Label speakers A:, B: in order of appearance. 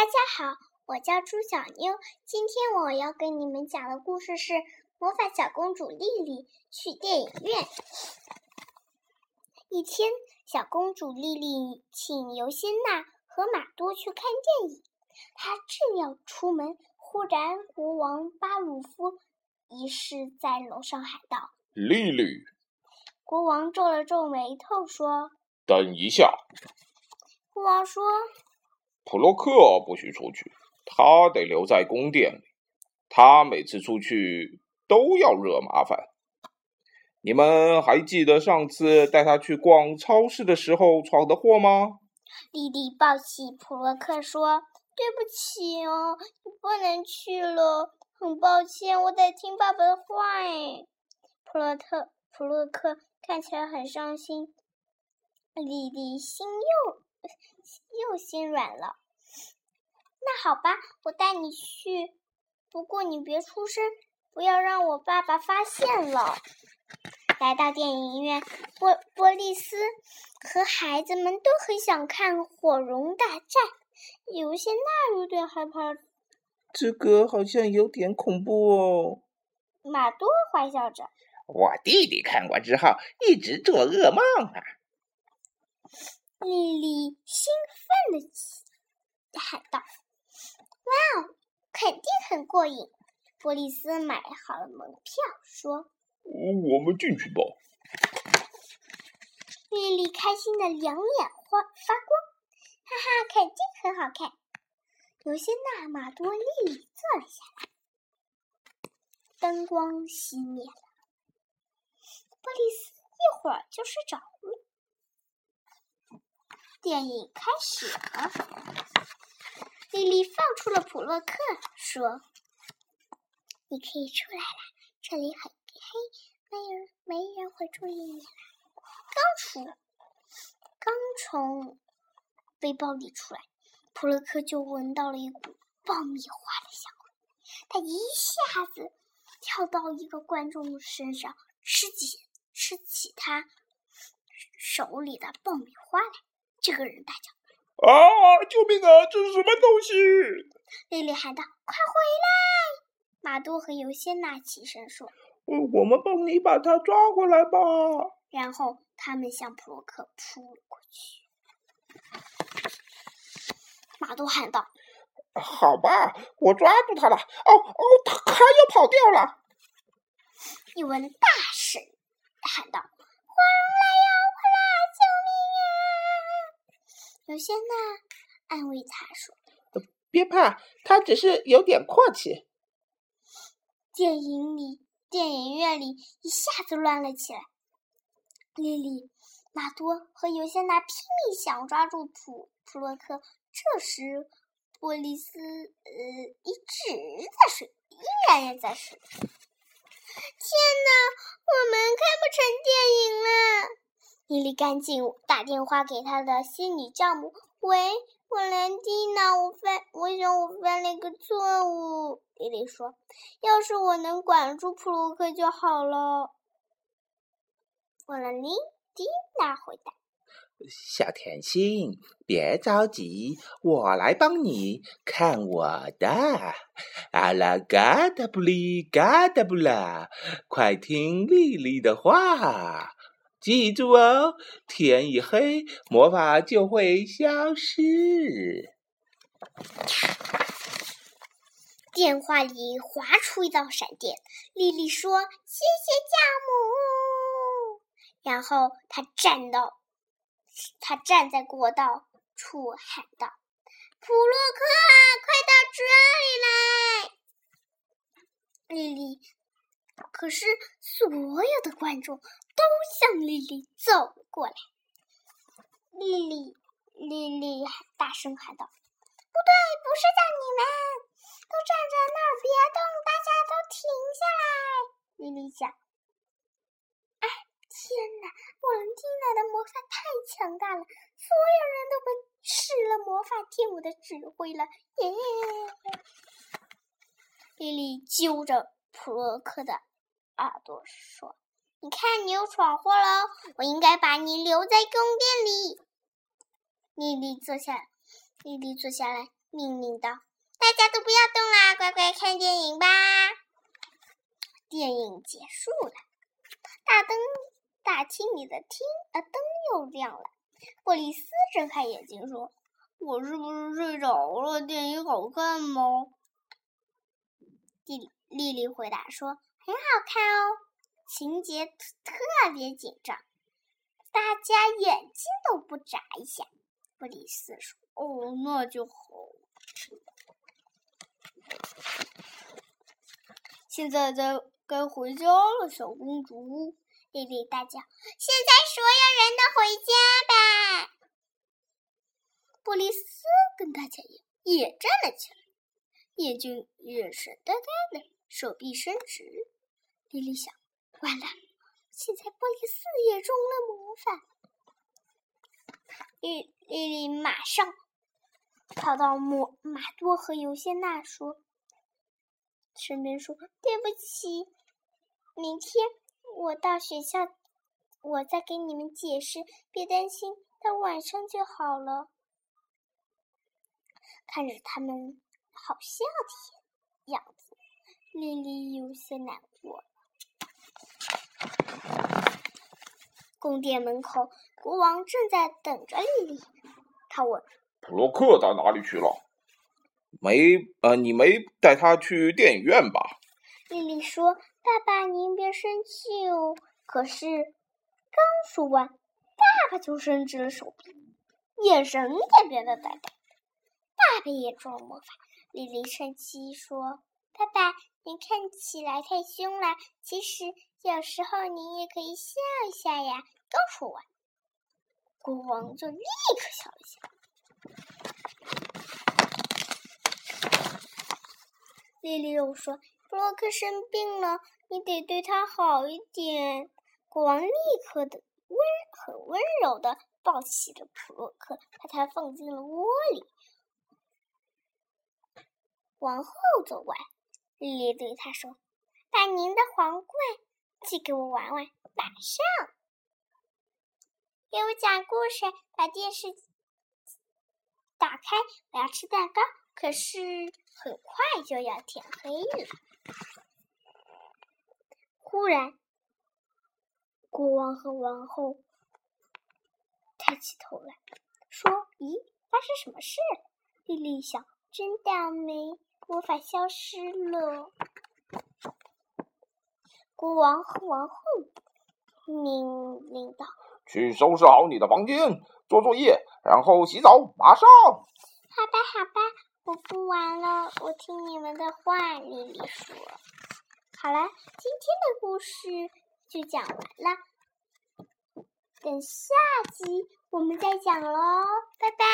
A: 大家好，我叫朱小妞。今天我要给你们讲的故事是《魔法小公主莉莉去电影院》。一天，小公主莉莉请尤辛娜和马多去看电影。她正要出门，忽然国王巴鲁夫一世在楼上喊道：“
B: 莉莉！”
A: 国王皱了皱眉头，说：“
B: 等一下。”
A: 国王说：“
B: 普洛克不许出去，他得留在宫殿里。他每次出去都要惹麻烦。你们还记得上次带他去逛超市的时候闯的祸吗？”
A: 莉莉抱起普洛克说：“对不起哦，你不能去了。很抱歉，我得听爸爸的话。”哎，普洛特普洛克看起来很伤心。莉莉心又。又心软了。那好吧，我带你去。不过你别出声，不要让我爸爸发现了。来到电影院，波波利斯和孩子们都很想看火龙大战。有些那有点害怕。
C: 这个好像有点恐怖哦。
A: 马多坏笑着。
D: 我弟弟看过之后，一直做噩梦啊。
A: 莉莉兴奋的喊道：“哇哦，肯定很过瘾！”波利斯买好了门票，说：“
B: 我们进去吧。”
A: 莉莉开心的两眼发发光，哈哈，肯定很好看！有些娜、马多、莉莉坐了下来，灯光熄灭了，波利斯一会儿就睡着了。电影开始了，莉莉放出了普洛克，说：“你可以出来了，这里很黑，没人没人会注意你了。”刚出，刚从背包里出来，普洛克就闻到了一股爆米花的香味，他一下子跳到一个观众身上，吃起吃起他手里的爆米花来。这个人大叫：“
B: 啊！救命啊！这是什么东西？”
A: 莉莉喊道：“快回来！”马多和尤仙娜起身说：“
C: 我们帮你把他抓回来吧。”
A: 然后他们向普洛克扑了过去。马多喊道：“
C: 好吧，我抓住他了。”哦哦，他他又跑掉了。
A: 一文大婶喊道：“花荣来呀！尤仙娜安慰他说：“
C: 别怕，他只是有点阔气。”
A: 电影里，电影院里一下子乱了起来。莉莉、马多和尤仙娜拼命想抓住普普洛克。这时，波利斯呃一直在睡，依然也在睡。天哪，我们看不成电影了！莉莉赶紧打电话给她的仙女教母：“喂，我兰蒂娜，我犯，我想我犯了一个错误。”莉莉说：“要是我能管住普鲁克就好了。”我兰蒂娜回答：“
D: 小甜心，别着急，我来帮你看我的。阿拉嘎达布里嘎达布拉，快听莉莉的话。”记住哦，天一黑，魔法就会消失。
A: 电话里划出一道闪电，莉莉说：“谢谢教母。”然后她站到，她站在过道处喊道：“普洛克，快到这里来！”莉莉，可是所有的观众。都向丽丽走过来，丽丽，丽丽大声喊道：“不对，不是叫你们，都站在那儿别动，大家都停下来。”丽丽讲：“哎，天哪！瓦伦蒂娜的魔法太强大了，所有人都被施了魔法听我的指挥了。”耶！莉莉揪着普洛克的耳朵说。你看，你又闯祸了！我应该把你留在宫殿里。莉莉坐下，莉莉坐下来，命令道：“大家都不要动啦，乖乖看电影吧。”电影结束了，大灯大厅里的厅呃灯又亮了。布里斯睁开眼睛说：“我是不是睡着了？电影好看吗？”丽丽丽回答说：“很好看哦，情节特别紧张，大家眼睛都不眨一下。”布里斯说：“
E: 哦，那就好。现在该该回家了，小公主。”
A: 丽丽大叫：“现在所有人都回家吧！”布里斯跟大家也也站了起来，眼睛眼神呆呆的，手臂伸直。丽丽想：完了，现在玻璃四也中了魔法。丽丽丽马上跑到马马多和尤仙娜说身边说：“对不起，明天。”我到学校，我再给你们解释，别担心，到晚上就好了。看着他们好笑的样子，丽丽有些难过。宫殿门口，国王正在等着丽丽。他问：“
B: 普洛克到哪里去了？没，呃，你没带他去电影院吧？”
A: 丽丽说。爸爸，您别生气哦。可是，刚说完，爸爸就伸直了手臂，眼神也变得呆呆。爸爸也装魔法。丽丽生气说：“爸爸，你看起来太凶了。其实，有时候你也可以笑一下呀。”刚说完，国王就立刻笑了起来。丽丽又说。布洛克生病了，你得对他好一点。国王立刻的温很温柔的抱起了普洛克，把他放进了窝里。王后走过来，丽丽对他说：“把您的皇冠寄给我玩玩，马上给我讲故事。把电视打开，我要吃蛋糕。可是很快就要天黑了。”忽然，国王和王后抬起头来说：“咦，发生什么事了？”丽丽想：“真倒霉，魔法消失了。”国王和王后命令道：“
B: 去收拾好你的房间，做作业，然后洗澡，马上。”
A: 好吧，好吧。我不玩了，我听你们的话。丽丽说：“好了，今天的故事就讲完了，等下集我们再讲喽，拜拜。”